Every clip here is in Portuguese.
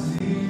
Hoje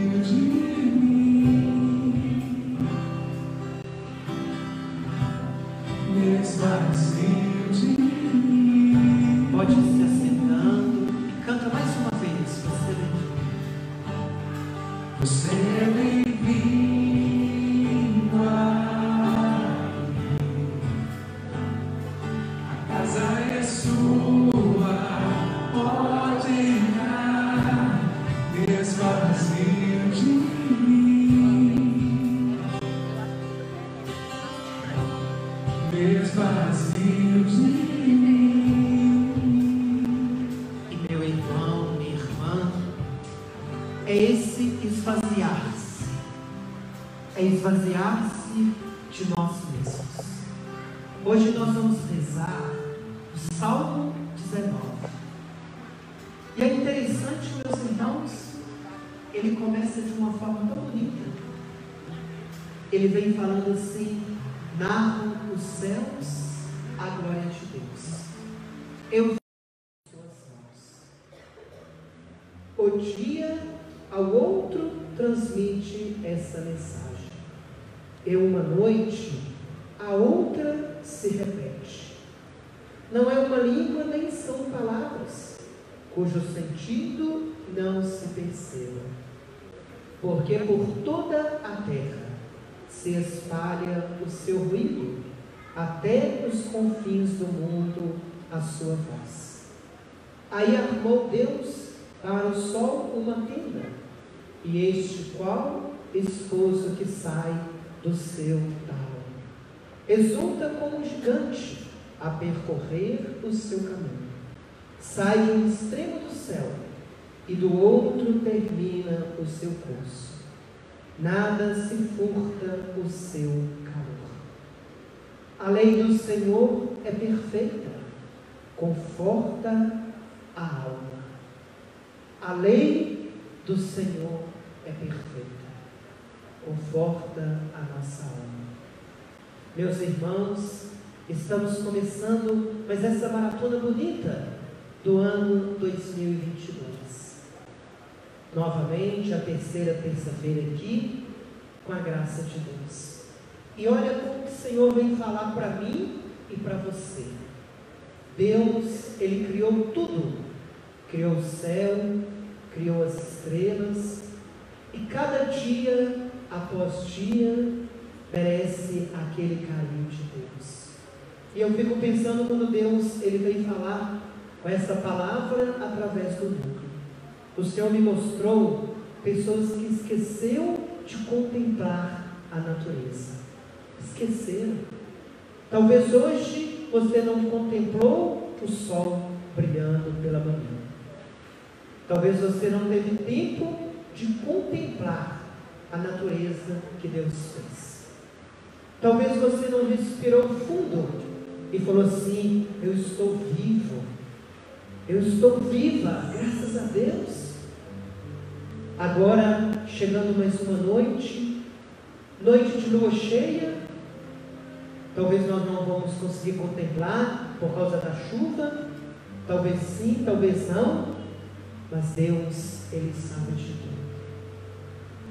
a percorrer o seu caminho. Sai de um extremo do céu e do outro termina o seu curso. Nada se furta o seu calor. A lei do Senhor é perfeita, conforta a alma. A lei do Senhor é perfeita, conforta a nossa alma. Meus irmãos, estamos começando mais essa maratona bonita do ano 2022. Novamente, a terceira terça-feira aqui, com a graça de Deus. E olha como o Senhor vem falar para mim e para você. Deus, Ele criou tudo. Criou o céu, criou as estrelas, e cada dia após dia merece aquele carinho de Deus. E eu fico pensando quando Deus ele vem falar com essa palavra através do núcleo. O Senhor me mostrou pessoas que esqueceu de contemplar a natureza. Esqueceram. Talvez hoje você não contemplou o sol brilhando pela manhã. Talvez você não teve tempo de contemplar a natureza que Deus fez. Talvez você não respirou fundo e falou assim: Eu estou vivo, eu estou viva, graças a Deus. Agora, chegando mais uma noite, noite de lua cheia, talvez nós não vamos conseguir contemplar por causa da chuva, talvez sim, talvez não, mas Deus, Ele sabe de tudo.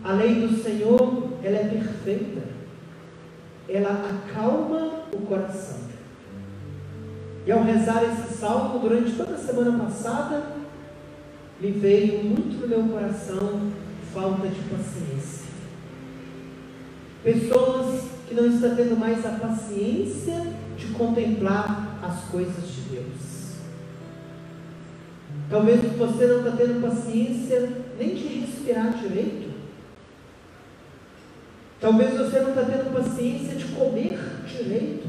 A lei do Senhor, ela é perfeita. Ela acalma o coração. E ao rezar esse salmo durante toda a semana passada, me veio muito no meu coração falta de paciência. Pessoas que não estão tendo mais a paciência de contemplar as coisas de Deus. Talvez você não está tendo paciência nem de respirar direito. Talvez você não está tendo paciência de comer direito,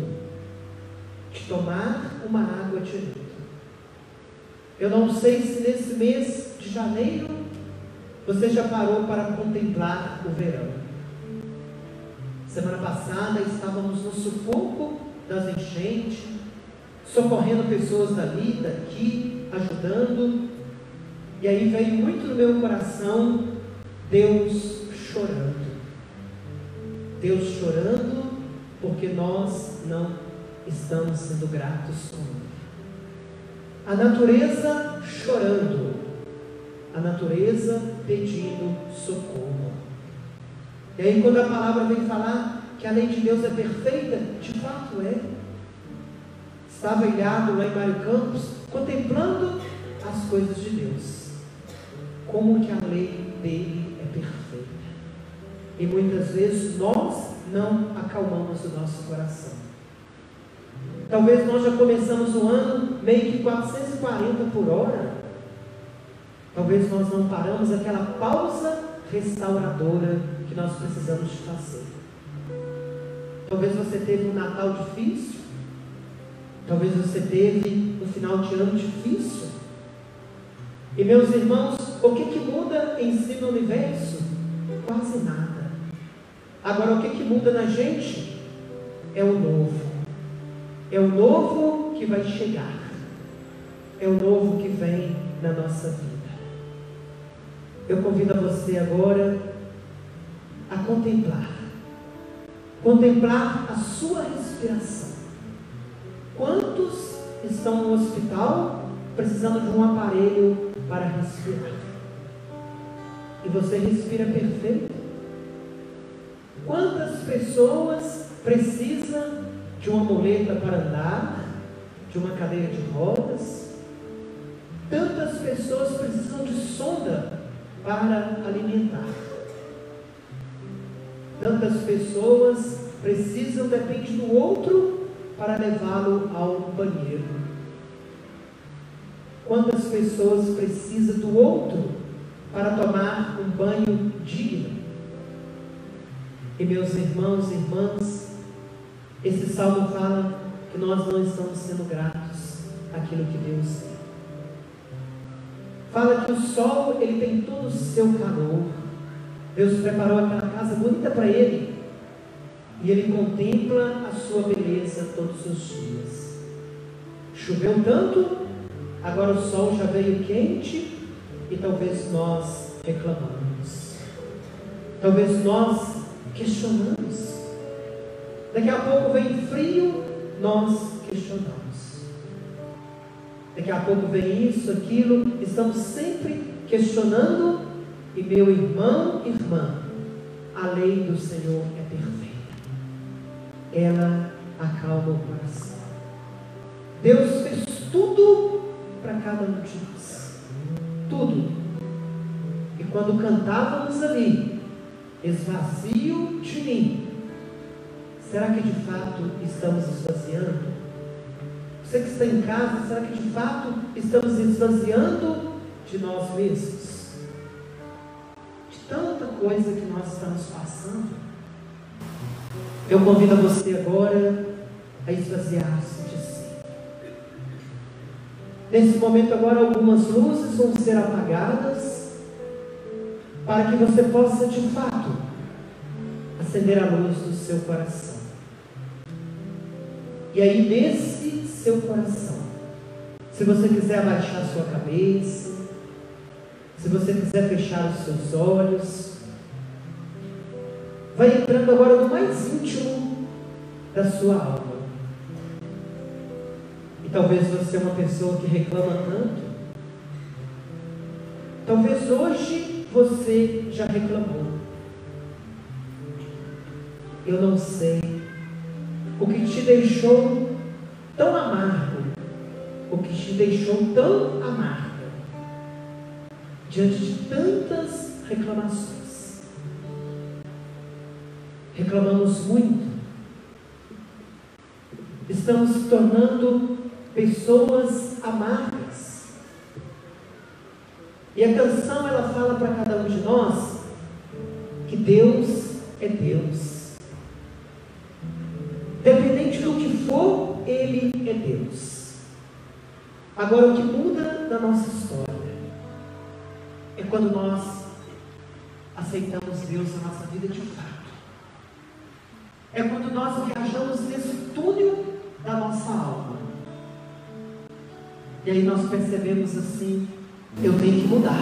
de tomar uma água direito. Eu não sei se nesse mês de janeiro você já parou para contemplar o verão. Semana passada estávamos no sufoco das enchentes, socorrendo pessoas dali, daqui, ajudando. E aí veio muito no meu coração Deus chorando. Deus chorando porque nós não estamos sendo gratos Ele. A natureza chorando, a natureza pedindo socorro. E aí, quando a palavra vem falar que a lei de Deus é perfeita, de fato é. Estava ilhado lá em Mário Campos, contemplando as coisas de Deus. Como que a lei dele é perfeita. E muitas vezes nós não acalmamos o nosso coração. Talvez nós já começamos o ano meio que 440 por hora. Talvez nós não paramos aquela pausa restauradora que nós precisamos fazer. Talvez você teve um Natal difícil. Talvez você teve um final de ano difícil. E meus irmãos, o que, que muda em si no universo? Quase nada. Agora, o que, que muda na gente? É o novo. É o novo que vai chegar. É o novo que vem na nossa vida. eu convido a você agora a contemplar. Contemplar a sua respiração. Quantos estão no hospital precisando de um aparelho para respirar? E você respira perfeito? Quantas pessoas precisam de uma muleta para andar, de uma cadeira de rodas? Tantas pessoas precisam de sonda para alimentar. Tantas pessoas precisam, depende do outro, para levá-lo ao banheiro. Quantas pessoas precisam do outro para tomar um banho digno? E meus irmãos e irmãs, esse salmo fala que nós não estamos sendo gratos àquilo que Deus tem. Fala que o sol ele tem todo o seu calor. Deus preparou aquela casa bonita para ele. E ele contempla a sua beleza todos os dias. Choveu tanto, agora o sol já veio quente e talvez nós reclamamos. Talvez nós questionamos. Daqui a pouco vem frio, nós questionamos. Daqui a pouco vem isso, aquilo, estamos sempre questionando, e meu irmão, irmã, a lei do Senhor é perfeita. Ela acalma o coração. Deus fez tudo para cada um de nós. Tudo. E quando cantávamos ali, esvazio de mim, será que de fato estamos esvaziando? Você que está em casa, será que de fato estamos esvaziando de nós mesmos? De tanta coisa que nós estamos passando. Eu convido a você agora a esvaziar-se de si. Nesse momento agora algumas luzes vão ser apagadas para que você possa de fato acender a luz do seu coração. E aí nesse seu coração. Se você quiser abaixar sua cabeça, se você quiser fechar os seus olhos, vai entrando agora no mais íntimo da sua alma. E talvez você é uma pessoa que reclama tanto. Talvez hoje você já reclamou. Eu não sei o que te deixou tão amargo, o que te deixou tão amarga, diante de tantas reclamações. Reclamamos muito, estamos se tornando pessoas amargas. E a canção ela fala para cada um de nós que Deus é Deus. Ele é Deus. Agora, o que muda da nossa história é quando nós aceitamos Deus na nossa vida de fato. É quando nós viajamos nesse túnel da nossa alma. E aí nós percebemos assim: eu tenho que mudar.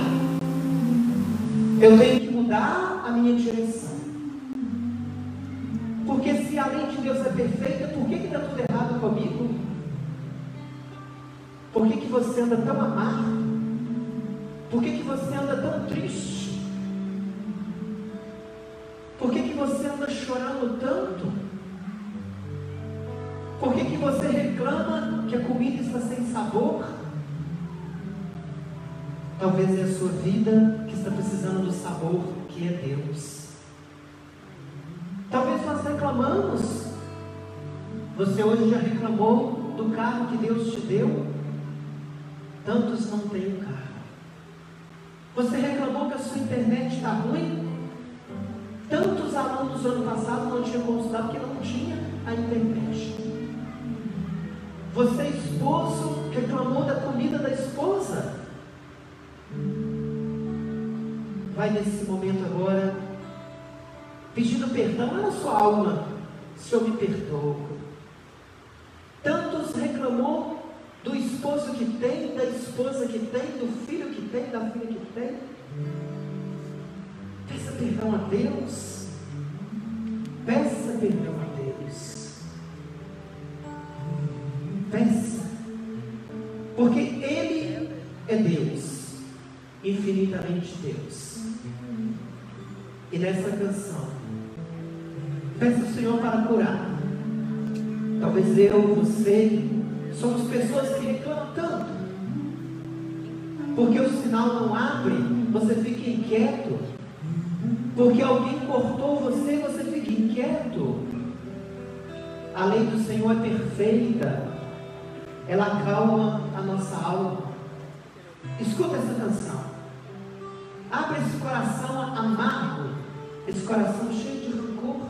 Eu tenho que mudar a minha direção. Porque se a lei de Deus é perfeita, por que está tudo errado comigo? Por que, que você anda tão amargo? Por que, que você anda tão triste? Por que, que você anda chorando tanto? Por que, que você reclama que a comida está sem sabor? Talvez é a sua vida que está precisando do sabor que é Deus. Talvez nós reclamamos. Você hoje já reclamou do carro que Deus te deu? Tantos não têm um carro. Você reclamou que a sua internet está ruim? Tantos alunos do ano passado não tinham consultado porque não tinha a internet. Você, esposo, reclamou da comida da esposa? Vai nesse momento agora pedindo perdão na sua alma. Senhor, me perdoa. Tantos reclamou do esposo que tem, da esposa que tem, do filho que tem, da filha que tem. Peça perdão a Deus. Peça perdão a Deus. Peça. Porque Ele é Deus, infinitamente Deus. E nessa canção, peça ao Senhor para curar. Talvez eu, você, somos pessoas que reclamam tanto. Porque o sinal não abre, você fica inquieto. Porque alguém cortou você, você fica inquieto. A lei do Senhor é perfeita. Ela acalma a nossa alma. Escuta essa canção. Abre esse coração amargo, esse coração cheio de rancor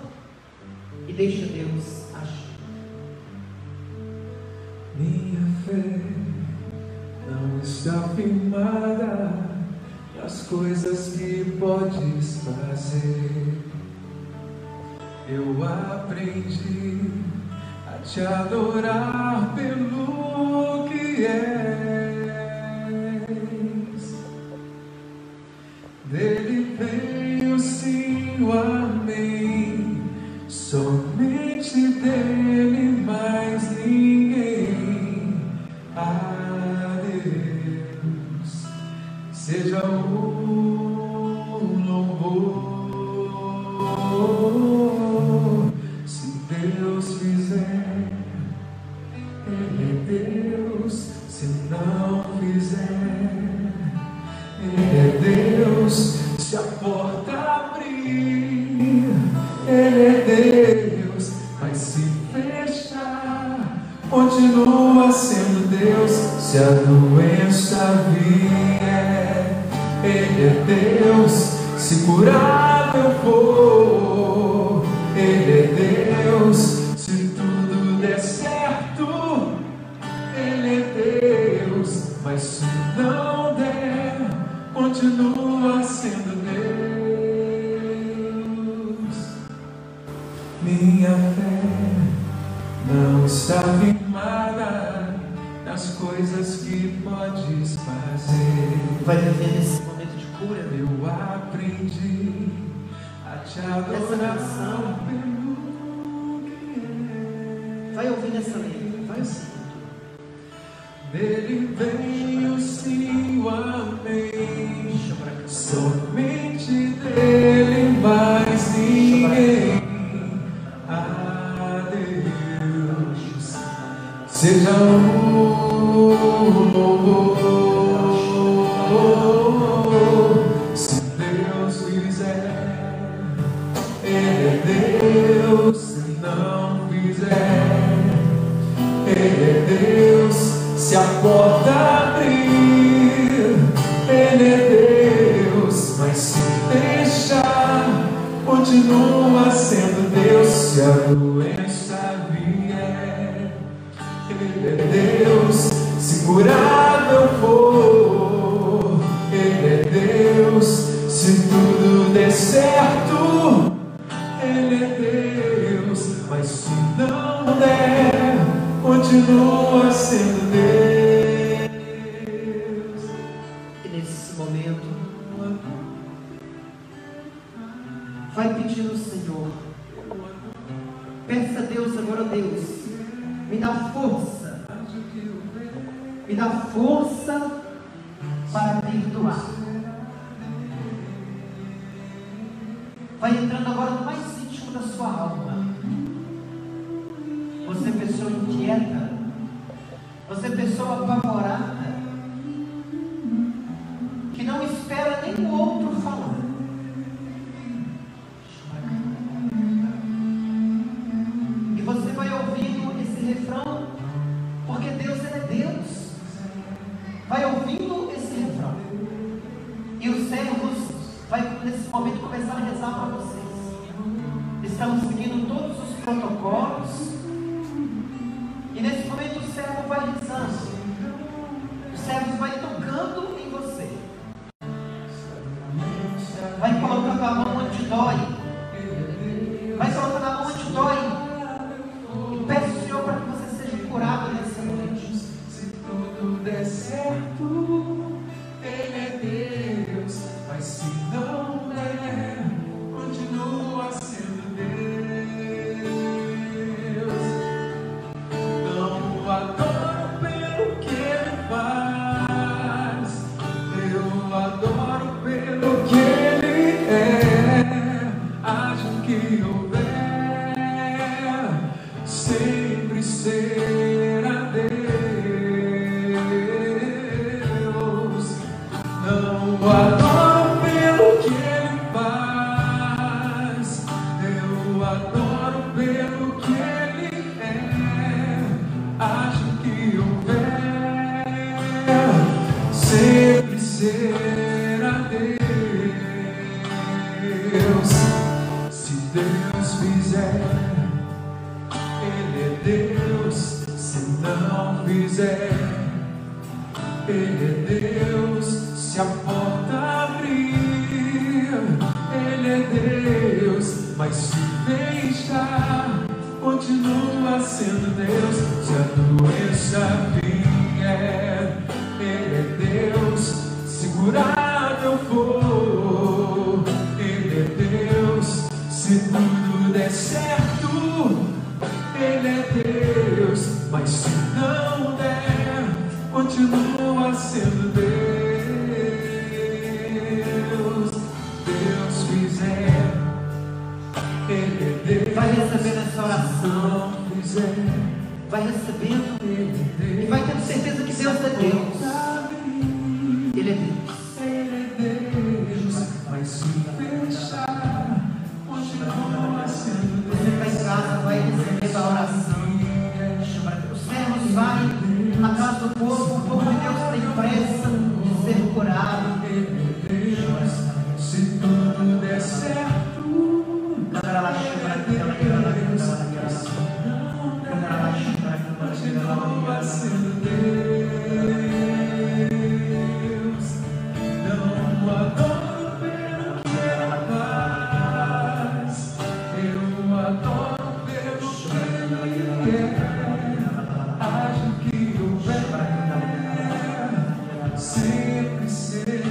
e deixa Deus fé não está firmada nas coisas que podes fazer. Eu aprendi a te adorar pelo que és. Dele vem seja louvor. Se Deus fizer, Ele é Deus. Se não fizer, Ele é Deus. Se a porta abrir, Ele é Deus. Mas se deixar, continua sendo Deus. Se a doença Ele é Deus. Se curar eu for, Ele é Deus. Se tudo der certo, Ele é Deus. Mas se não der, continua sendo Deus. sempre ser.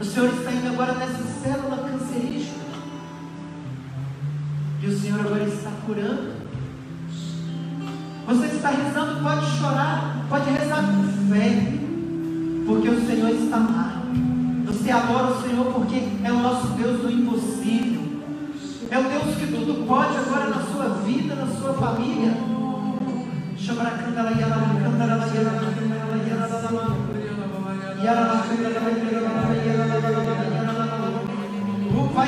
O Senhor está indo agora nessa célula cancerígena. E o Senhor agora está curando. Você que está rezando pode chorar, pode rezar com fé, porque o Senhor está lá. Você adora o Senhor porque é o nosso Deus do impossível. É o Deus que tudo pode agora na sua vida, na sua família. A Vai,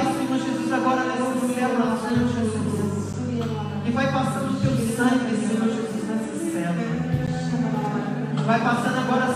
Senhor Jesus, agora nessa células, Senhor E vai passando o teu sangue, Senhor Jesus, nessa células. Vai passando agora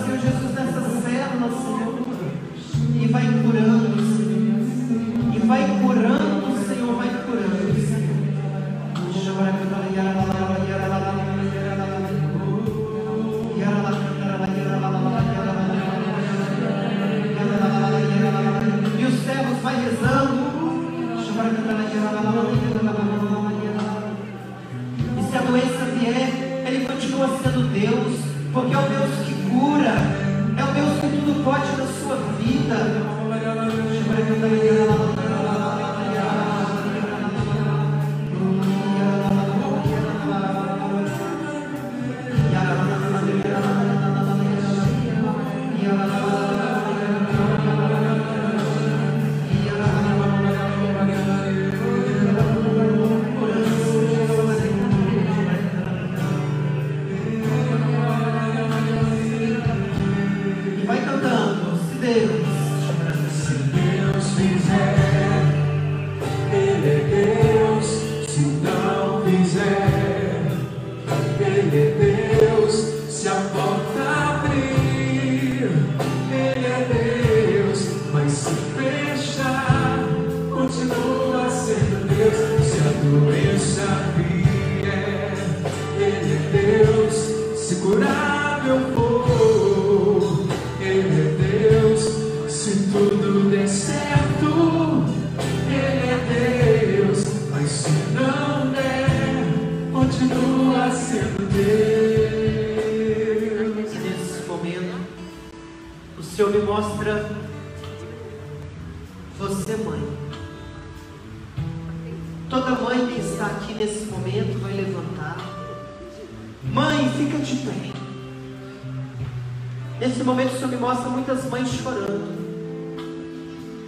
Nesse momento o Senhor me mostra muitas mães chorando.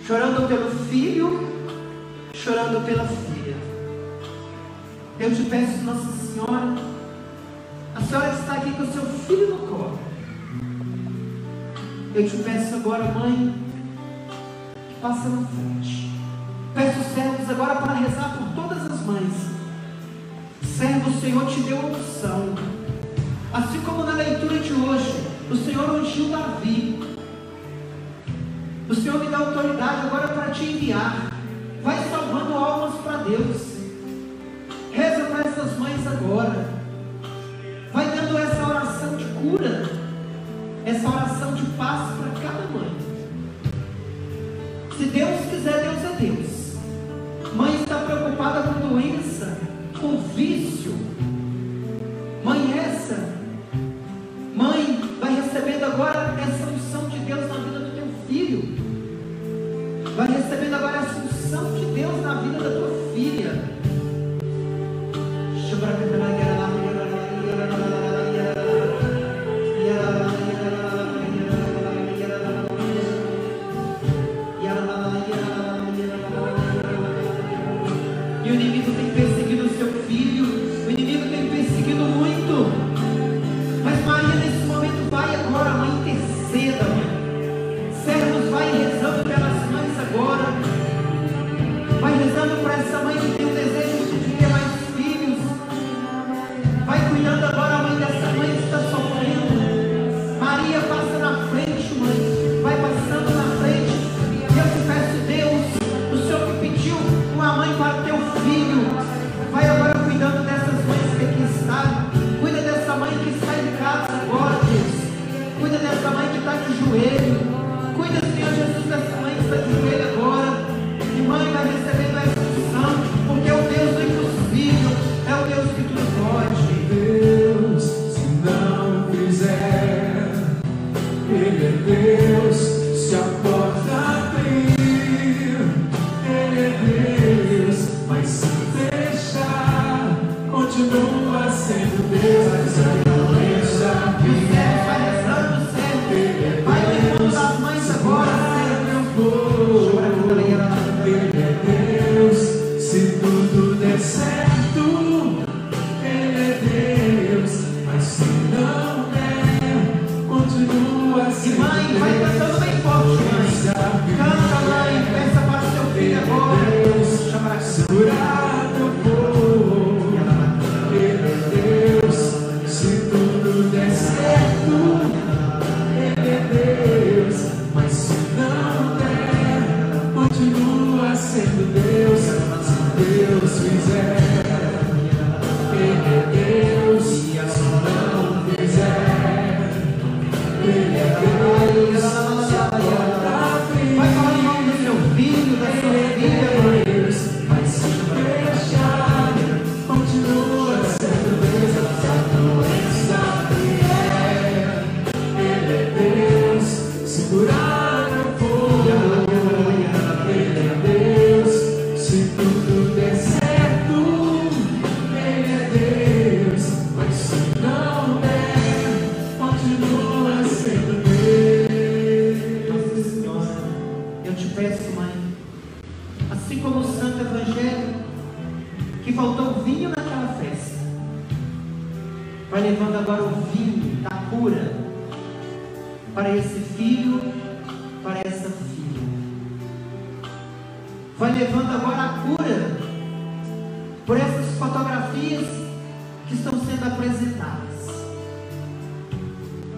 Chorando pelo filho, chorando pela filha. Eu te peço, Nossa Senhora, a senhora está aqui com o seu filho no colo. Eu te peço agora, mãe, que passe na frente. Peço os servos agora para rezar por todas as mães. Servo, o Senhor te deu a opção. Assim como na leitura de hoje, o Senhor ungiu Davi. O Senhor me dá autoridade agora para te enviar. Vai salvando almas para Deus. Reza para essas mães agora. Vai dando essa oração de cura. Essa oração de paz para cada mãe. Se Deus quiser, Deus é Deus. Mãe está preocupada com doença, com vício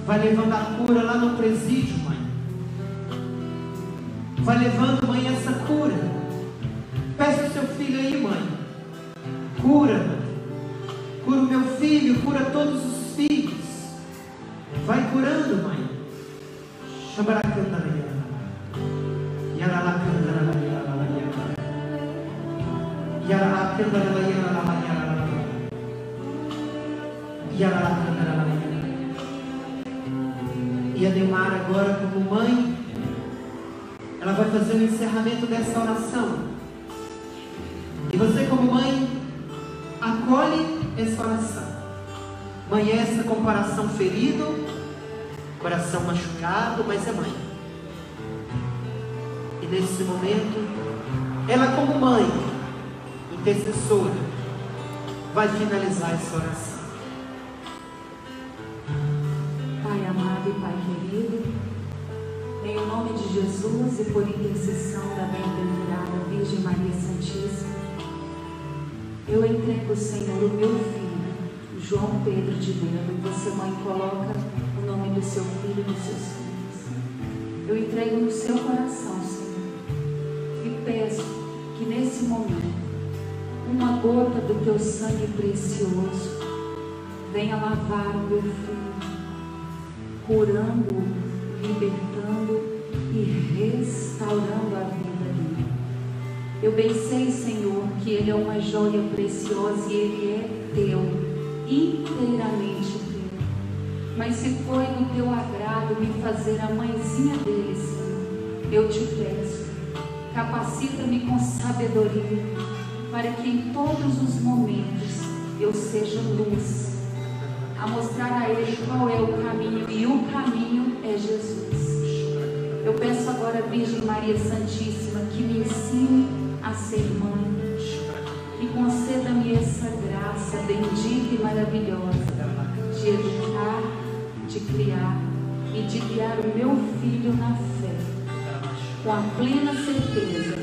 Vai levando a cura lá no presídio, mãe. Vai levando, mãe, essa cura. Peça o seu filho aí, mãe. Cura, mãe. Cura o meu filho, cura todos os filhos. Vai curando, mãe. Xabaracandaraia. Yaralacandaraia. Yaralacandaraia. Yaralacandaraia. E a Neumara agora como mãe, ela vai fazer o encerramento dessa oração. E você como mãe, acolhe essa oração. Mãe essa com coração ferido, coração machucado, mas é mãe. E nesse momento, ela como mãe, intercessora, vai finalizar essa oração. Jesus e por intercessão da bem-aventurada Virgem Maria Santíssima, eu entrego, Senhor, o meu filho, João Pedro de Belo, e você, mãe, coloca o nome do seu filho e dos seus filhos. Eu entrego no seu coração, Senhor, e peço que nesse momento, uma gota do teu sangue precioso venha lavar o meu filho curando, libertando e restaurando a vida dele. Eu bem sei, Senhor, que ele é uma joia preciosa e ele é teu, inteiramente teu. Mas se foi do teu agrado me fazer a mãezinha dele, Senhor, eu te peço, capacita-me com sabedoria, para que em todos os momentos eu seja luz a mostrar a ele qual é o caminho e o caminho é Jesus. Eu peço agora, Virgem Maria Santíssima, que me ensine a ser mãe, que conceda-me essa graça bendita e maravilhosa de educar, de criar e de guiar o meu filho na fé, com a plena certeza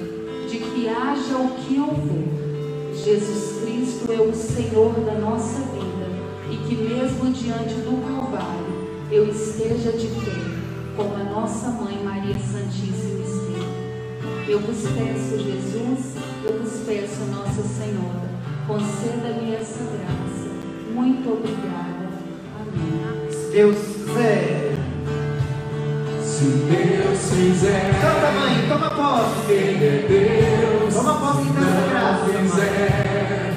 de que haja o que houver, Jesus Cristo é o Senhor da nossa vida e que mesmo diante do Calvário eu esteja de pé, como a nossa mãe Maria Santíssima esteve. Eu vos peço, Jesus, eu vos peço, Nossa Senhora, conceda-me essa graça. Muito obrigada. Amém. Se Deus quiser. Se Deus fizer, Canta, mãe, toma posse. Ele é Deus. Toma posse dessa graça, Não mãe. fizer,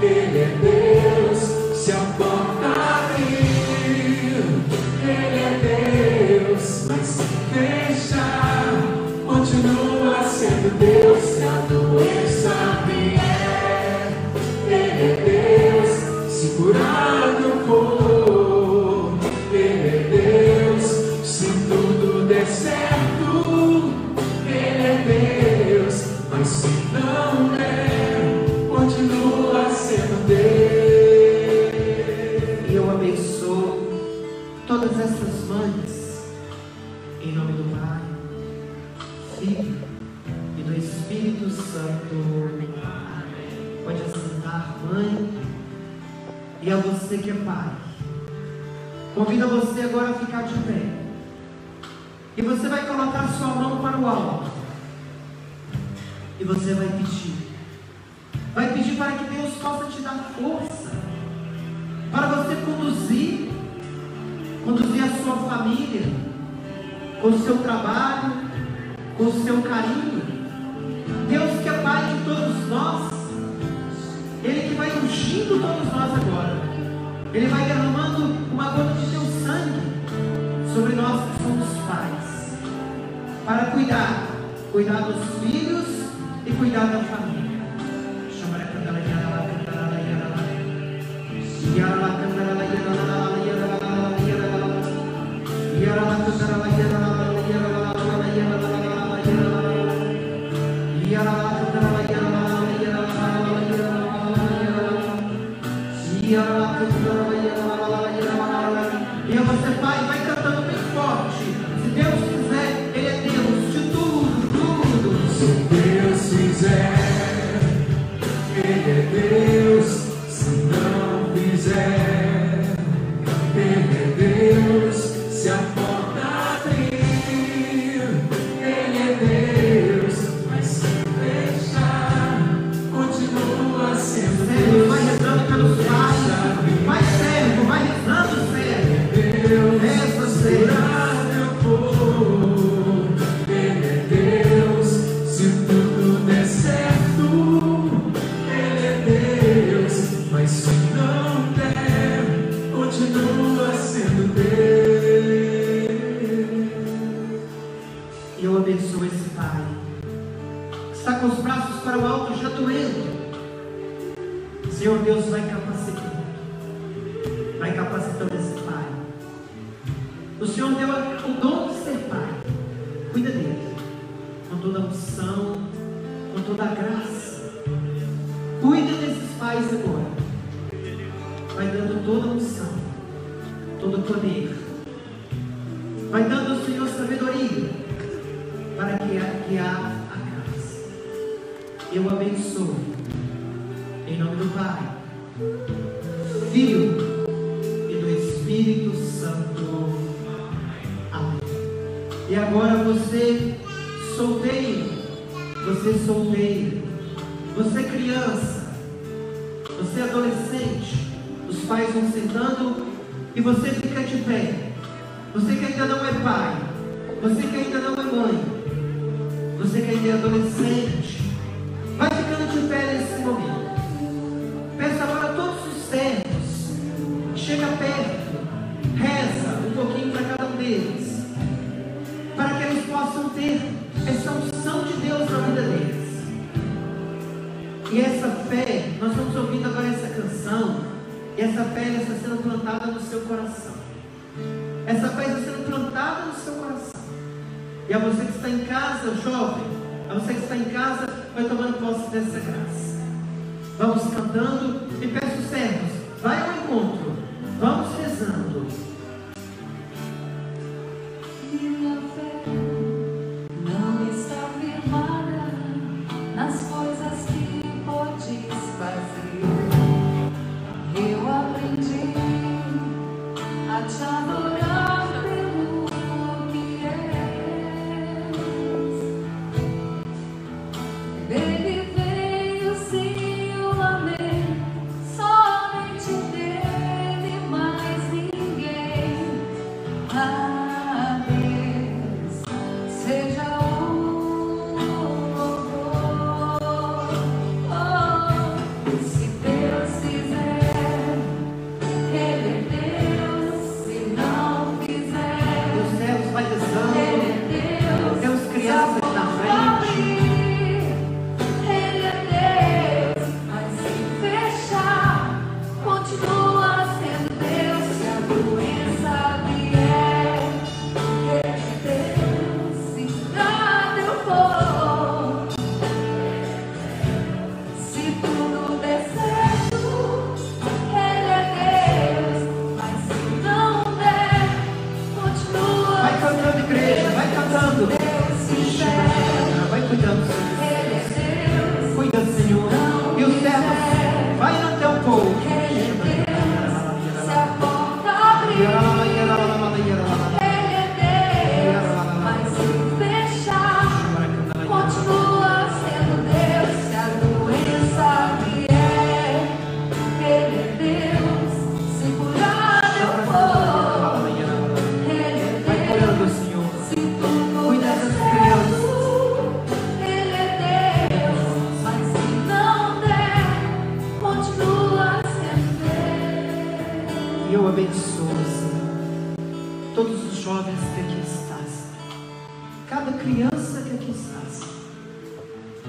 Ele é Deus. I can nós estamos ouvindo agora essa canção e essa pele está sendo plantada no seu coração. Essa pele está sendo plantada no seu coração. E a você que está em casa, jovem, a você que está em casa, vai tomando posse dessa graça. Vamos cantando e peço servos. Todos os jovens que aqui estás, cada criança que aqui estás.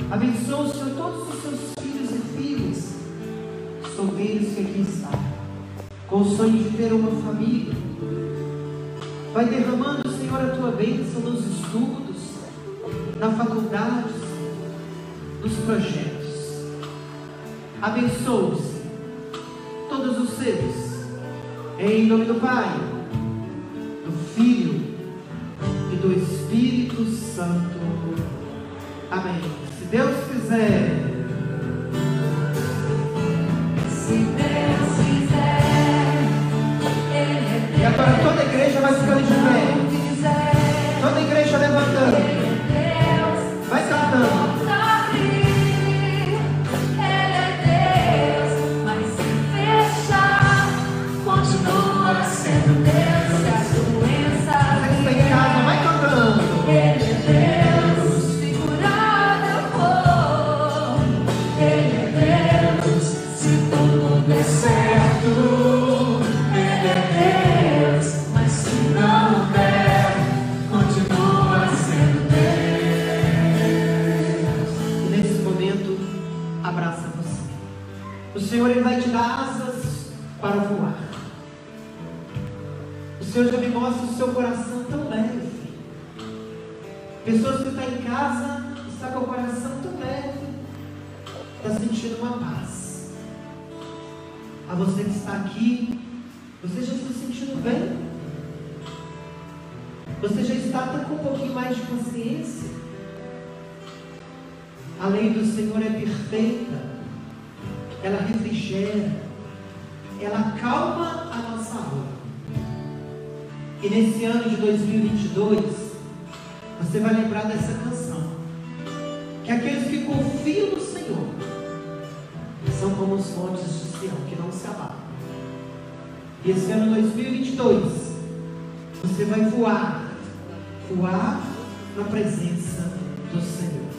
Abençoa, Senhor, todos os seus filhos e filhas, solteiros que aqui estão, com o sonho de ter uma família. Vai derramando, Senhor, a tua bênção nos estudos, na faculdade, nos projetos. Abençoa-os, todos os seres, em nome do Pai, do Filho e do Espírito Santo. Amém. Se Deus quiser. Se Deus quiser, Ele é Deus. E agora toda a igreja vai ficando de pé. Senhor ele vai te dar asas para voar. O Senhor já me mostra o seu coração tão leve. Pessoas que estão em casa, está com o coração tão leve, está sentindo uma paz. A você que está aqui, você já está sentindo bem? Você já está até com um pouquinho mais de consciência? A lei do Senhor é perfeita, acalma a nossa alma. E nesse ano de 2022, você vai lembrar dessa canção. Que aqueles que confiam no Senhor são como os montes de Sião, que não se abalam. E esse ano 2022, você vai voar, voar na presença do Senhor.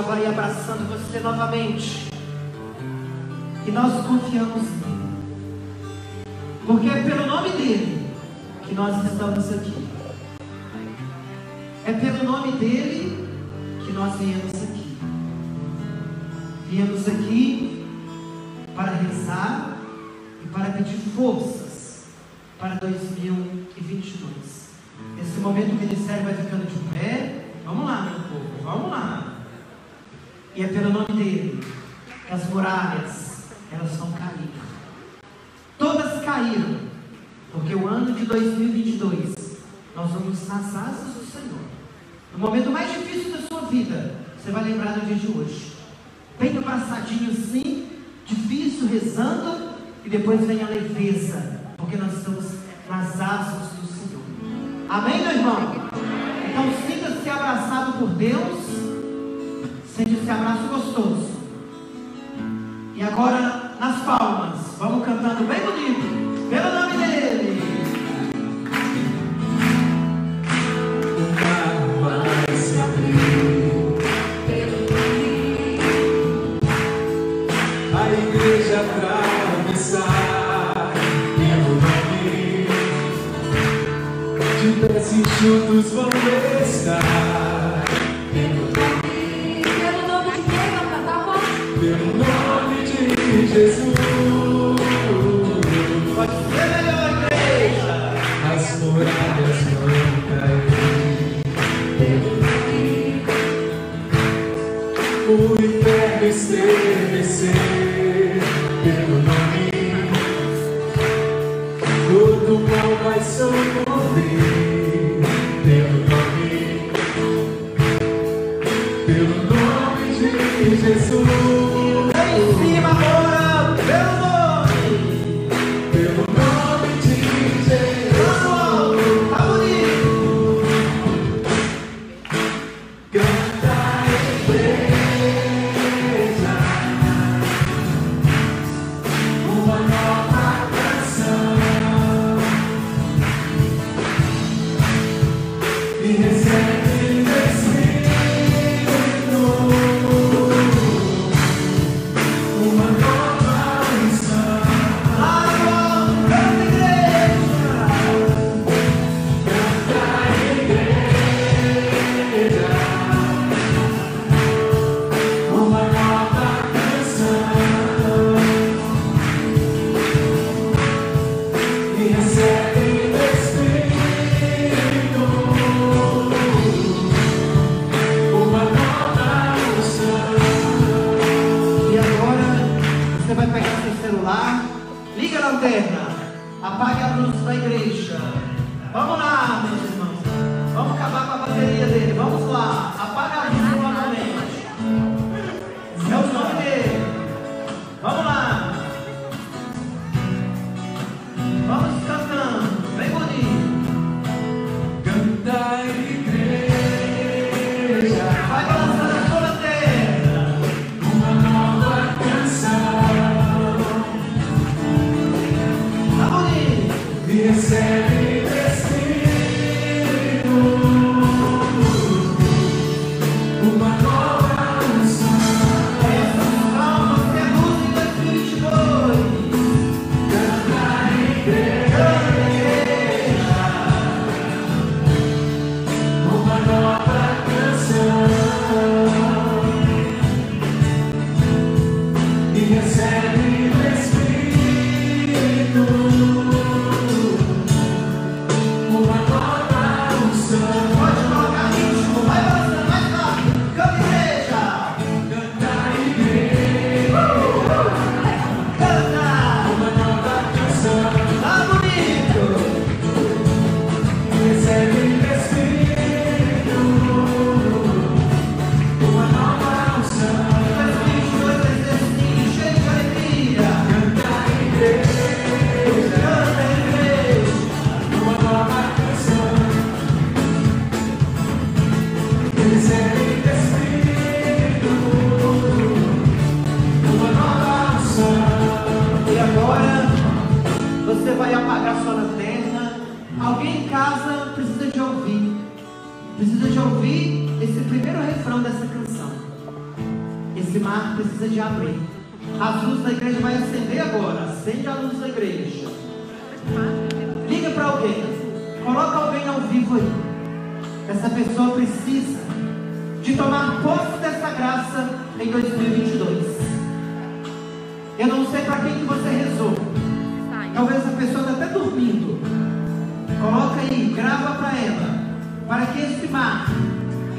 já vai abraçando você novamente. E nós confiamos nele. Porque é pelo nome dele que nós estamos aqui. É pelo nome dele que nós viemos aqui. Viemos aqui para rezar e para pedir força E é pelo nome dele que as muralhas elas vão cair. Todas caíram, porque o ano de 2022 nós vamos nas asas do Senhor. No momento mais difícil da sua vida, você vai lembrar do dia de hoje. Bem abraçadinho passadinho sim, difícil, rezando, e depois vem a leveza, porque nós estamos nas asas do Senhor. Amém, meu irmão? Então sinta-se abraçado por Deus esse abraço gostoso. E agora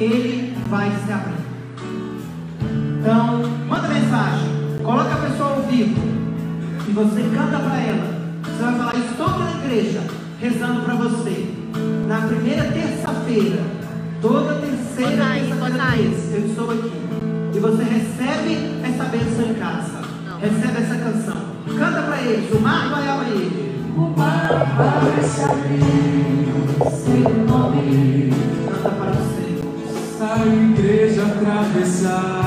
ele desire.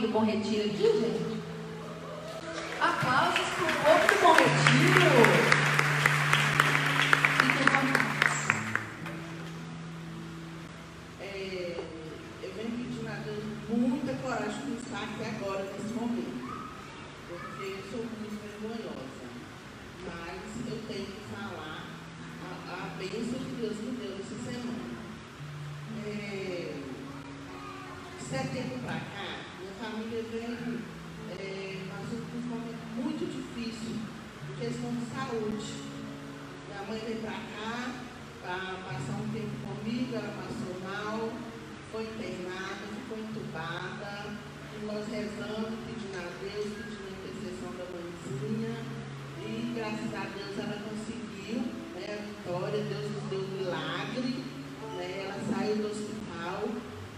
Do Bom Retiro aqui, gente? Aplausos pro povo do Bom Retiro. Fiquem vontade. É, eu venho pedindo a Deus muita coragem para estar aqui agora, nesse momento. Porque eu sou muito vergonhosa. Mas eu tenho que falar a, a bênção que Deus me deu essa semana. É, setembro para cá, família veio, é, passou por um momento muito difícil questão de saúde. Minha mãe veio para cá para passar um tempo comigo, ela passou mal, foi internada, ficou entubada, e nós rezando, pedindo a Deus, pedindo a intercessão da mãezinha, e graças a Deus ela conseguiu né, a vitória, Deus nos deu um milagre, né, ela saiu do hospital,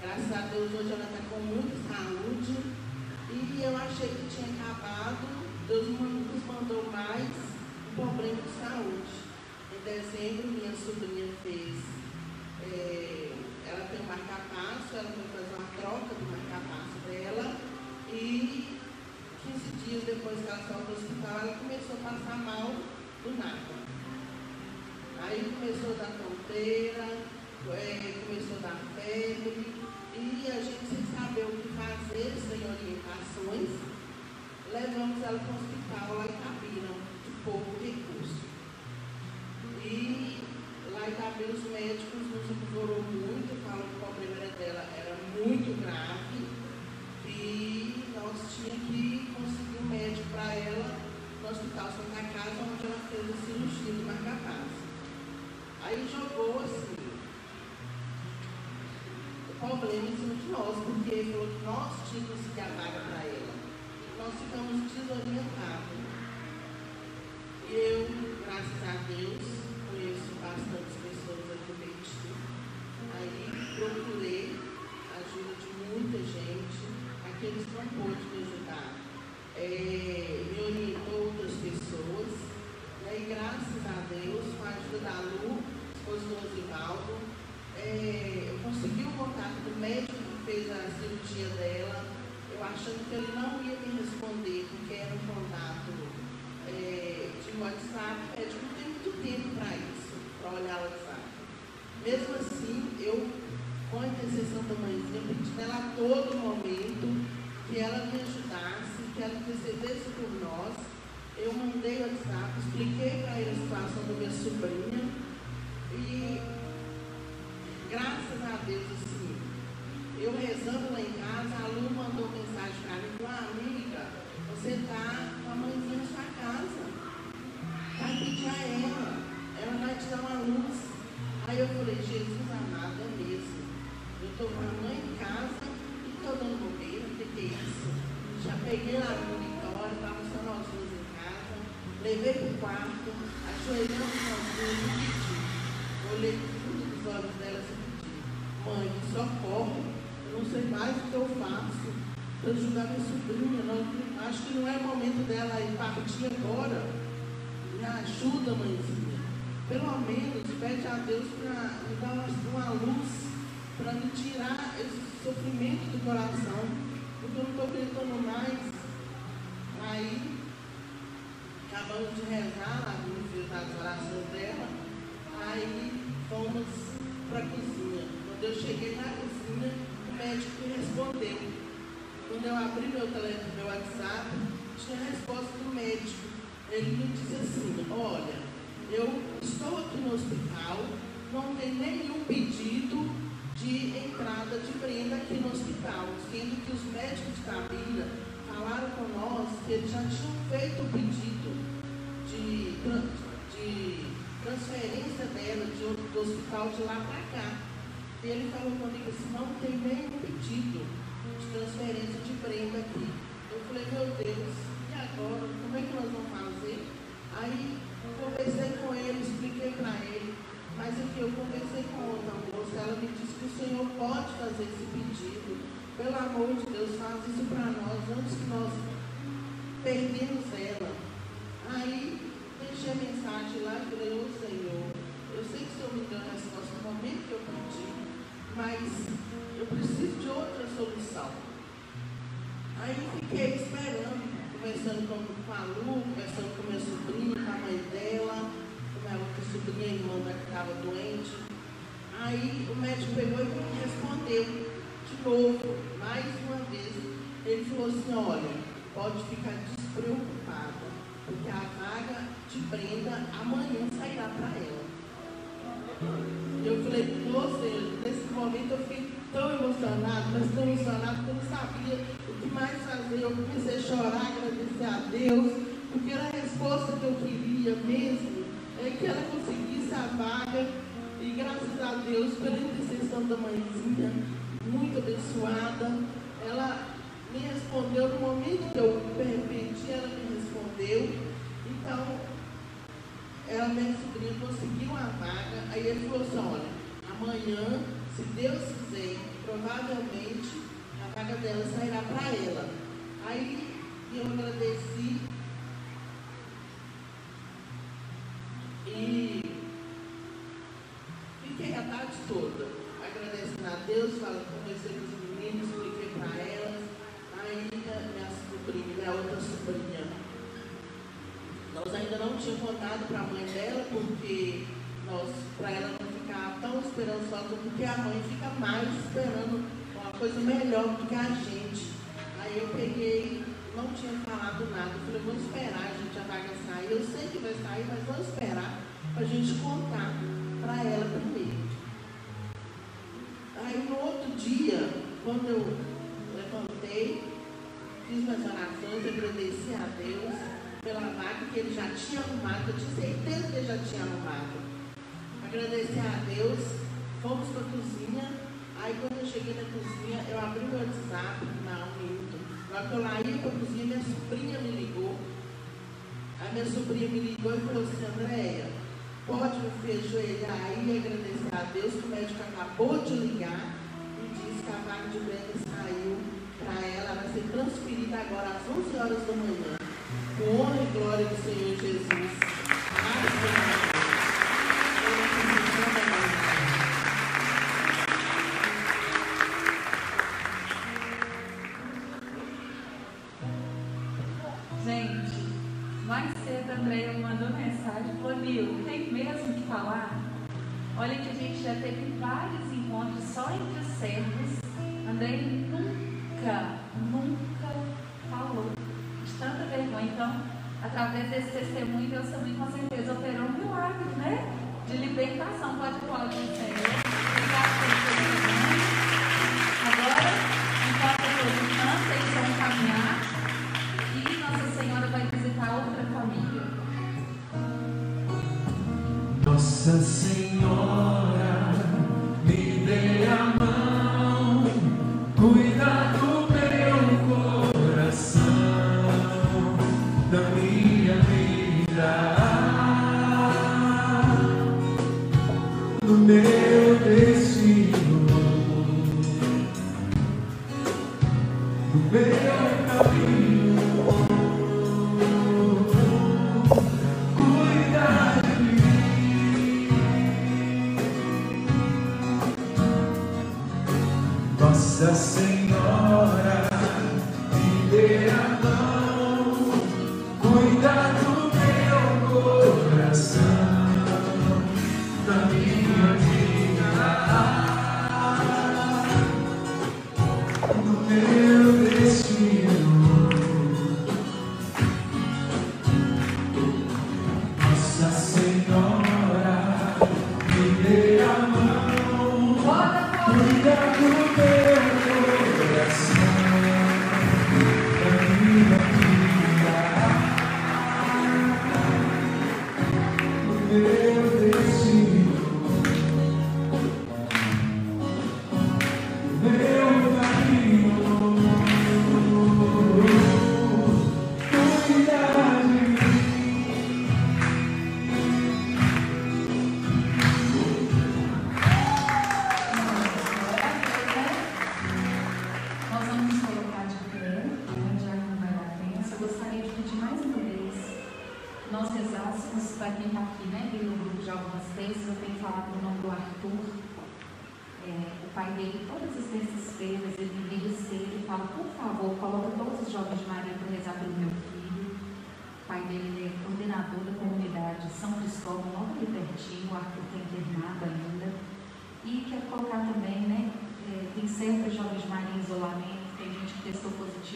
graças a Deus hoje ela está com muita saúde, e eu achei que tinha acabado, Deus nos mandou mais um problema de saúde. Em dezembro, minha sobrinha fez. é, ela tem um marca-passo, ela foi fazer uma troca do marca-passo dela e 15 dias depois que ela saiu do hospital, ela começou a passar mal do nada. Aí começou a dar tonteira, é, começou a dar febre, e a gente sem saber o que fazer, sem orientações, levamos ela para o hospital lá em Itabira, de pouco recurso. E lá em Itabira os médicos nos implorou muito, falaram que o problema dela era muito grave e nós tínhamos que conseguir um médico para ela no Hospital Santa Casa, onde ela fez a cirurgia de marca-passo. Aí jogou assim o problema em cima de nós, porque ele falou que nós tínhamos que a vaga para. Nós ficamos desorientados. Eu, graças a Deus, conheço bastantes pessoas aqui Betim. Aí procurei a ajuda de muita gente, aqueles que não pôde me ajudar. É, me orientou outras pessoas. né, E graças a Deus, com a ajuda da Lu, esposa do Osivaldo, é, eu consegui o contato do médico que fez a cirurgia dela, achando que ele não ia me responder, porque era um contato é, de WhatsApp, o médico não tem muito tempo para isso, para olhar o WhatsApp. Mesmo assim, eu, com a intercessão da mãezinha, pedi nela a todo momento que ela me ajudasse, que ela intercedesse por nós. Eu mandei o WhatsApp, expliquei para ele a situação da minha sobrinha e graças a Deus, assim, eu rezando lá em casa, a Lu mandou management coração, porque eu não estou aguentando mais. Aí, acabamos de rezar lá no fio das orações dela, aí fomos para a cozinha. Quando eu cheguei na cozinha, o médico me respondeu. quando eu abri meu telefone, meu WhatsApp, tinha a resposta do médico. Ele me disse assim, olha, eu estou aqui no hospital, não tem nenhum pedido de entrada de prenda aqui no hospital, sendo que os médicos de Camila falaram com nós que eles já tinham feito o pedido de, de transferência dela de, do hospital de lá para cá. E ele falou comigo assim, não tem nenhum pedido de transferência de prenda aqui. Eu falei, meu Deus, e agora? Como é que nós vamos fazer? Aí conversei com ele, expliquei para ele, mas aqui eu conversei com outra moça, ela me disse que o Senhor pode fazer esse pedido. Pelo amor de Deus, faz isso para nós, antes que nós perdemos ela. Aí deixei a mensagem lá e falei, ô Senhor, eu sei que o Senhor me deu a resposta no momento que eu pedi, mas eu preciso de outra solução. Aí fiquei esperando, conversando com, com a Lu, conversando com minha sobrinha, com a mãe dela, com a outra sobrinha, irmã que estava doente. Aí o médico pegou e me respondeu de novo, mais uma vez. Ele falou assim, olha, pode ficar despreocupada, porque a vaga de prenda amanhã sairá para ela. Eu falei, você, nesse momento eu fiquei tão emocionado, mas tão emocionado que eu não sabia o que mais fazer. Eu comecei a chorar, agradecer a Deus, porque era a resposta que eu queria mesmo, é que ela conseguisse a vaga. E graças a Deus, pela intercessão da mãezinha, muito abençoada, ela me respondeu no momento que eu pedi, ela me respondeu. Então, ela, minha sobrinha, conseguiu a vaga. Aí ele falou assim, olha, amanhã, se Deus quiser, provavelmente a vaga dela sairá para ela. Aí eu agradeci e fiquei a tarde toda agradecendo a Deus, falando, com os meninos, expliquei para elas. Aí minha sobrinha, minha outra sobrinha, nós ainda não tínhamos contado para a mãe dela, porque para ela não ficar tão esperançosa, porque a mãe fica mais esperando uma coisa melhor do que a gente. Aí eu peguei, não tinha falado nada, eu falei, vamos esperar, a gente, a vaga sair. Eu sei que vai sair, mas vamos esperar para a gente contar para ela primeiro. Aí no outro dia, quando eu levantei, fiz minhas orações, agradeci a Deus pela vaga que ele já tinha arrumado, eu tinha certeza que ele já tinha arrumado. Agradecer a Deus, fomos para a cozinha, aí quando eu cheguei na cozinha, eu abri o WhatsApp, não, minuto. Na que eu lá ia para a cozinha, minha sobrinha me ligou. Aí minha sobrinha me ligou e falou assim, Andréia, pode me ajoelhar aí e agradecer a Deus que o médico acabou de ligar e disse que a vaga de Brenda saiu para ela vai ser transferida agora às 11 horas da manhã. Com honra e glória do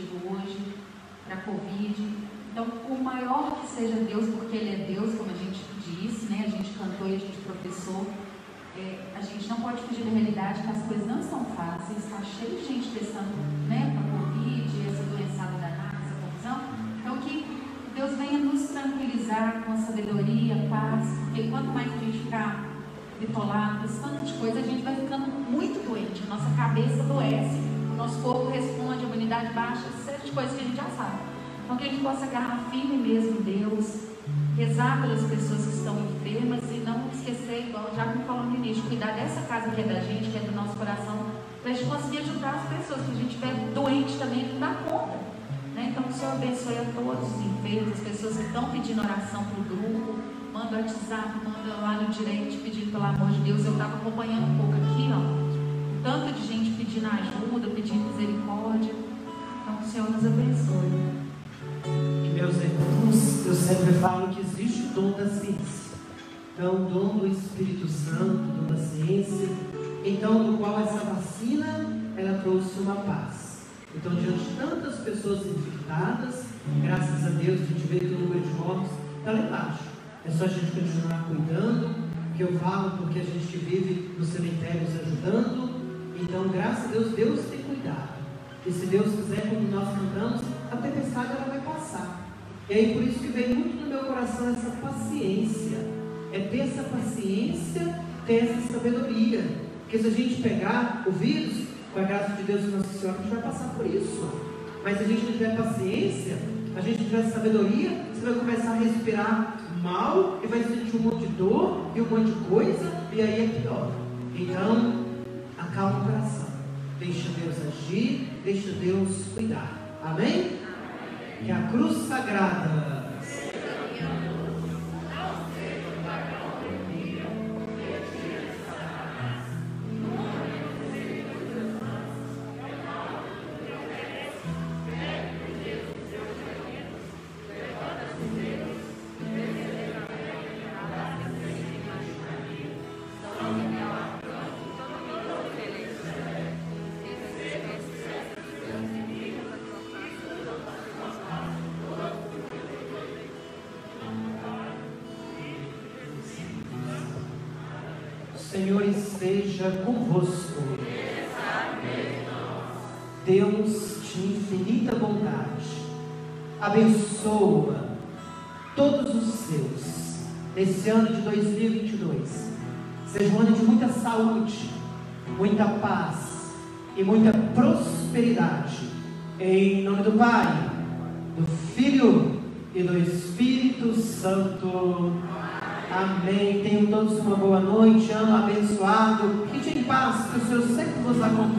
hoje para Covid. Então, por maior que seja Deus, porque Ele é Deus, como a gente disse, né? a gente cantou e a gente professou, é, a gente não pode fugir da realidade que as coisas não estão fáceis, está cheio de gente testando né, para Covid, essa doençada danada, essa confusão. Então, que Deus venha nos tranquilizar com a sabedoria, paz, porque quanto mais a gente ficar bitolado, esse tanto de coisa, a gente vai ficando muito doente, a nossa cabeça adoece, o nosso corpo responde, a imunidade baixa, de coisas que a gente já sabe. Então, que a gente possa agarrar firme mesmo Deus, rezar pelas pessoas que estão enfermas e não esquecer, igual já me falou no início, cuidar dessa casa que é da gente, que é do nosso coração, para a gente conseguir ajudar as pessoas, que a gente estiver doente também, não dá conta. Né? Então, o Senhor abençoe a todos os enfermos, as pessoas que estão pedindo oração para o grupo, manda WhatsApp, manda lá no direct pedindo pelo amor de Deus. Eu estava acompanhando um pouco aqui, ó. Tanto de gente pedindo ajuda, pedindo misericórdia. Então, o Senhor nos abençoe. Meus irmãos, eu sempre falo que existe o dom da ciência. Então, o dom do Espírito Santo, o dom da ciência, então, do qual essa vacina, ela trouxe uma paz. Então, diante de tantas pessoas infectadas, graças a Deus, a gente vê que o número de mortos está lá embaixo. É só a gente continuar cuidando, que eu falo porque a gente vive nos cemitérios ajudando. Então, graças a Deus, Deus tem cuidado. E se Deus quiser, quando nós cantamos, a tempestade ela vai passar. E aí por isso que vem muito no meu coração essa paciência. É ter essa paciência, ter essa sabedoria. Porque se a gente pegar o vírus, com a graça de Deus e Nossa Senhora, a gente vai passar por isso. Mas se a gente não tiver paciência, a gente não tiver sabedoria, você vai começar a respirar mal e vai sentir um monte de dor e um monte de coisa, e aí é pior. Então, acalma o coração. Deixa Deus agir, deixa Deus cuidar. Amém? Que a cruz sagrada. E muita prosperidade. Em nome do Pai, do Filho e do Espírito Santo. Amém. Tenham todos uma boa noite, ano abençoado. E de paz, que o Senhor sempre vos acompanhe.